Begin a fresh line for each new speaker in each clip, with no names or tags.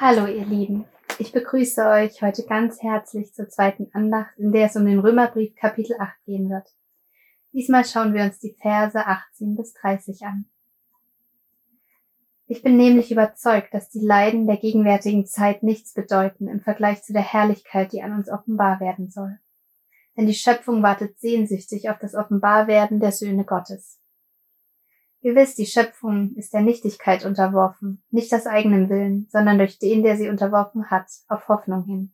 Hallo ihr Lieben, ich begrüße euch heute ganz herzlich zur zweiten Andacht, in der es um den Römerbrief Kapitel 8 gehen wird. Diesmal schauen wir uns die Verse 18 bis 30 an. Ich bin nämlich überzeugt, dass die Leiden der gegenwärtigen Zeit nichts bedeuten im Vergleich zu der Herrlichkeit, die an uns offenbar werden soll. Denn die Schöpfung wartet sehnsüchtig auf das Offenbarwerden der Söhne Gottes. Gewiss, die Schöpfung ist der Nichtigkeit unterworfen, nicht aus eigenem Willen, sondern durch den, der sie unterworfen hat, auf Hoffnung hin.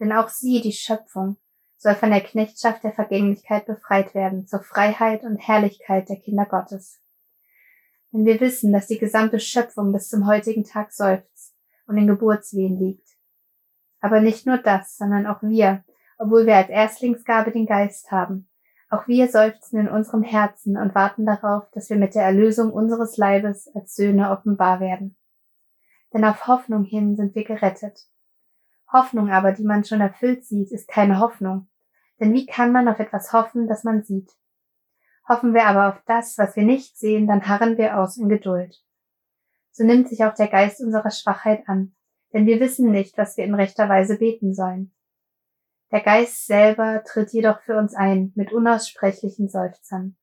Denn auch sie, die Schöpfung, soll von der Knechtschaft der Vergänglichkeit befreit werden, zur Freiheit und Herrlichkeit der Kinder Gottes. Denn wir wissen, dass die gesamte Schöpfung bis zum heutigen Tag seufzt und in Geburtswehen liegt. Aber nicht nur das, sondern auch wir, obwohl wir als Erstlingsgabe den Geist haben, auch wir seufzen in unserem Herzen und warten darauf, dass wir mit der Erlösung unseres Leibes als Söhne offenbar werden. Denn auf Hoffnung hin sind wir gerettet. Hoffnung aber, die man schon erfüllt sieht, ist keine Hoffnung. Denn wie kann man auf etwas hoffen, das man sieht? Hoffen wir aber auf das, was wir nicht sehen, dann harren wir aus in Geduld. So nimmt sich auch der Geist unserer Schwachheit an, denn wir wissen nicht, was wir in rechter Weise beten sollen. Der Geist selber tritt jedoch für uns ein mit unaussprechlichen Seufzern.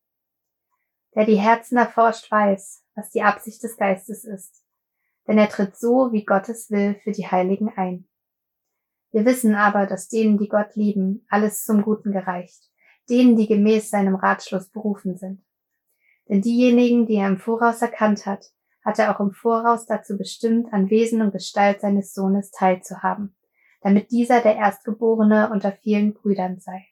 Der die Herzen erforscht weiß, was die Absicht des Geistes ist, denn er tritt so, wie Gottes will, für die Heiligen ein. Wir wissen aber, dass denen, die Gott lieben, alles zum Guten gereicht, denen, die gemäß seinem Ratschluss berufen sind. Denn diejenigen, die er im Voraus erkannt hat, hat er auch im Voraus dazu bestimmt, an Wesen und Gestalt seines Sohnes teilzuhaben damit dieser der Erstgeborene unter vielen Brüdern sei.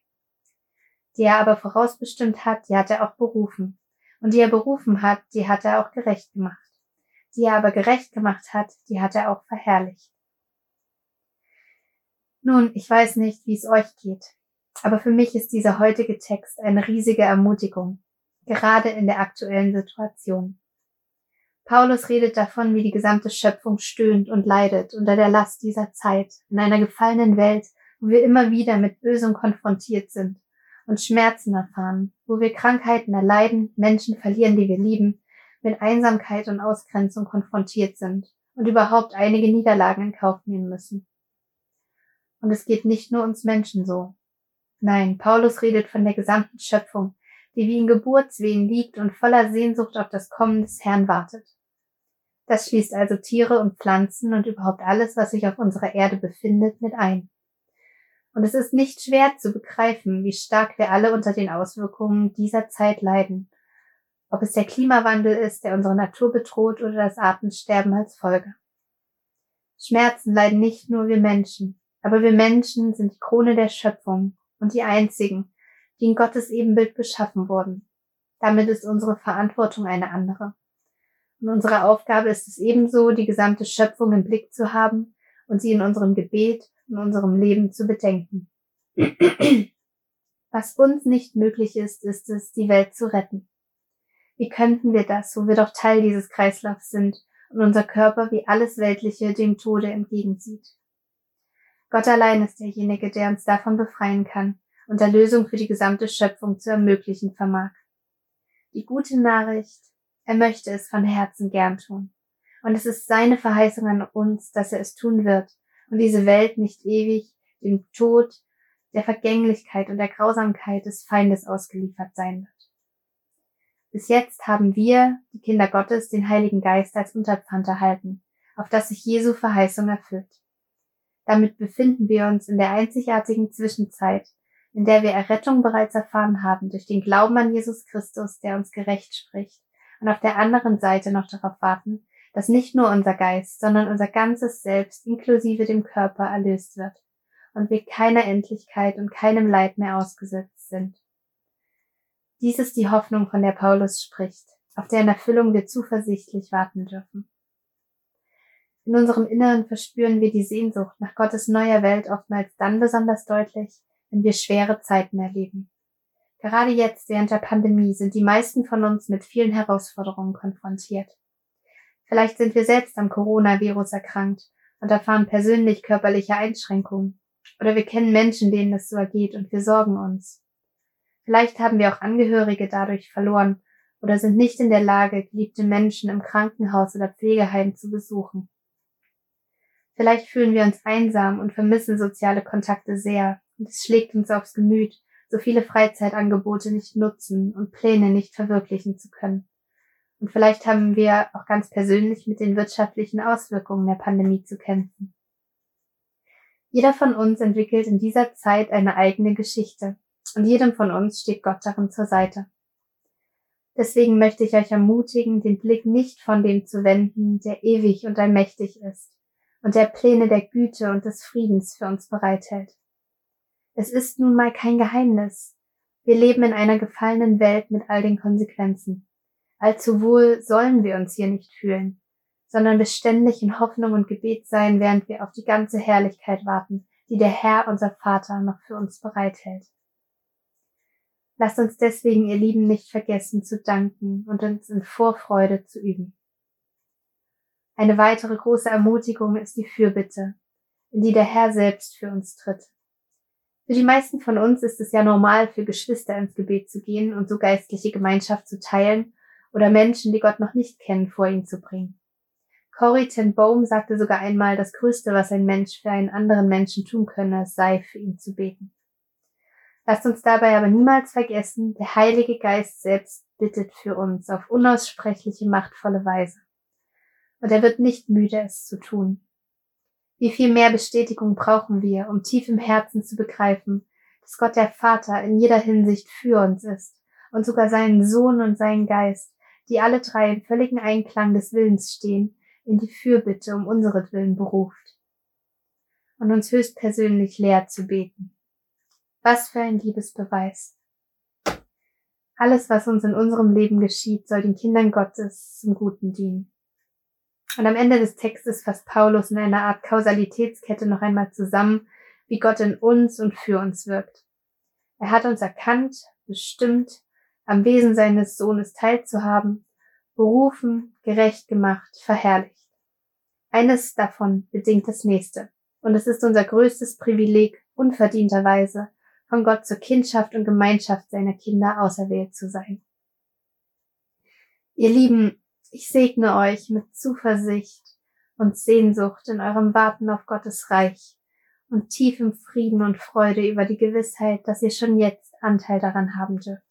Die er aber vorausbestimmt hat, die hat er auch berufen. Und die er berufen hat, die hat er auch gerecht gemacht. Die er aber gerecht gemacht hat, die hat er auch verherrlicht. Nun, ich weiß nicht, wie es euch geht, aber für mich ist dieser heutige Text eine riesige Ermutigung, gerade in der aktuellen Situation. Paulus redet davon, wie die gesamte Schöpfung stöhnt und leidet unter der Last dieser Zeit, in einer gefallenen Welt, wo wir immer wieder mit Bösem konfrontiert sind und Schmerzen erfahren, wo wir Krankheiten erleiden, Menschen verlieren, die wir lieben, mit Einsamkeit und Ausgrenzung konfrontiert sind und überhaupt einige Niederlagen in Kauf nehmen müssen. Und es geht nicht nur uns Menschen so. Nein, Paulus redet von der gesamten Schöpfung, die wie in Geburtswehen liegt und voller Sehnsucht auf das Kommen des Herrn wartet. Das schließt also Tiere und Pflanzen und überhaupt alles, was sich auf unserer Erde befindet, mit ein. Und es ist nicht schwer zu begreifen, wie stark wir alle unter den Auswirkungen dieser Zeit leiden. Ob es der Klimawandel ist, der unsere Natur bedroht oder das Artensterben als Folge. Schmerzen leiden nicht nur wir Menschen, aber wir Menschen sind die Krone der Schöpfung und die einzigen, die in Gottes Ebenbild geschaffen wurden. Damit ist unsere Verantwortung eine andere. Und unsere Aufgabe ist es ebenso, die gesamte Schöpfung im Blick zu haben und sie in unserem Gebet, in unserem Leben zu bedenken. Was uns nicht möglich ist, ist es, die Welt zu retten. Wie könnten wir das, wo wir doch Teil dieses Kreislaufs sind und unser Körper wie alles Weltliche dem Tode entgegensieht? Gott allein ist derjenige, der uns davon befreien kann und Erlösung für die gesamte Schöpfung zu ermöglichen vermag. Die gute Nachricht er möchte es von Herzen gern tun. Und es ist seine Verheißung an uns, dass er es tun wird und diese Welt nicht ewig dem Tod, der Vergänglichkeit und der Grausamkeit des Feindes ausgeliefert sein wird. Bis jetzt haben wir, die Kinder Gottes, den Heiligen Geist als Unterpfand erhalten, auf das sich Jesu Verheißung erfüllt. Damit befinden wir uns in der einzigartigen Zwischenzeit, in der wir Errettung bereits erfahren haben durch den Glauben an Jesus Christus, der uns gerecht spricht und auf der anderen Seite noch darauf warten, dass nicht nur unser Geist, sondern unser ganzes Selbst inklusive dem Körper erlöst wird und wir keiner Endlichkeit und keinem Leid mehr ausgesetzt sind. Dies ist die Hoffnung, von der Paulus spricht, auf deren Erfüllung wir zuversichtlich warten dürfen. In unserem Inneren verspüren wir die Sehnsucht nach Gottes neuer Welt oftmals dann besonders deutlich, wenn wir schwere Zeiten erleben. Gerade jetzt während der Pandemie sind die meisten von uns mit vielen Herausforderungen konfrontiert. Vielleicht sind wir selbst am Coronavirus erkrankt und erfahren persönlich körperliche Einschränkungen. Oder wir kennen Menschen, denen es so ergeht und wir sorgen uns. Vielleicht haben wir auch Angehörige dadurch verloren oder sind nicht in der Lage, geliebte Menschen im Krankenhaus oder Pflegeheim zu besuchen. Vielleicht fühlen wir uns einsam und vermissen soziale Kontakte sehr, und es schlägt uns aufs Gemüt, so viele Freizeitangebote nicht nutzen und Pläne nicht verwirklichen zu können. Und vielleicht haben wir auch ganz persönlich mit den wirtschaftlichen Auswirkungen der Pandemie zu kämpfen. Jeder von uns entwickelt in dieser Zeit eine eigene Geschichte und jedem von uns steht Gott darin zur Seite. Deswegen möchte ich euch ermutigen, den Blick nicht von dem zu wenden, der ewig und allmächtig ist und der Pläne der Güte und des Friedens für uns bereithält. Es ist nun mal kein Geheimnis. Wir leben in einer gefallenen Welt mit all den Konsequenzen. Allzu wohl sollen wir uns hier nicht fühlen sondern beständig in Hoffnung und Gebet sein, während wir auf die ganze Herrlichkeit warten, die der Herr, unser Vater, noch für uns bereithält. Lasst uns deswegen, ihr Lieben, nicht vergessen zu danken und uns in Vorfreude zu üben. Eine weitere große Ermutigung ist die Fürbitte, in die der Herr selbst für uns tritt. Für die meisten von uns ist es ja normal, für Geschwister ins Gebet zu gehen und so geistliche Gemeinschaft zu teilen oder Menschen, die Gott noch nicht kennen, vor ihn zu bringen. Corrie ten Boom sagte sogar einmal, das Größte, was ein Mensch für einen anderen Menschen tun könne, sei für ihn zu beten. Lasst uns dabei aber niemals vergessen, der Heilige Geist selbst bittet für uns auf unaussprechliche, machtvolle Weise. Und er wird nicht müde, es zu tun. Wie viel mehr Bestätigung brauchen wir, um tief im Herzen zu begreifen, dass Gott der Vater in jeder Hinsicht für uns ist und sogar seinen Sohn und seinen Geist, die alle drei im völligen Einklang des Willens stehen, in die Fürbitte um unseretwillen beruft und uns höchstpersönlich lehrt zu beten. Was für ein Liebesbeweis. Alles, was uns in unserem Leben geschieht, soll den Kindern Gottes zum Guten dienen. Und am Ende des Textes fasst Paulus in einer Art Kausalitätskette noch einmal zusammen, wie Gott in uns und für uns wirkt. Er hat uns erkannt, bestimmt, am Wesen seines Sohnes teilzuhaben berufen, gerecht gemacht, verherrlicht. Eines davon bedingt das nächste. Und es ist unser größtes Privileg, unverdienterweise von Gott zur Kindschaft und Gemeinschaft seiner Kinder auserwählt zu sein. Ihr Lieben, ich segne euch mit Zuversicht und Sehnsucht in eurem Warten auf Gottes Reich und tiefem Frieden und Freude über die Gewissheit, dass ihr schon jetzt Anteil daran haben dürft.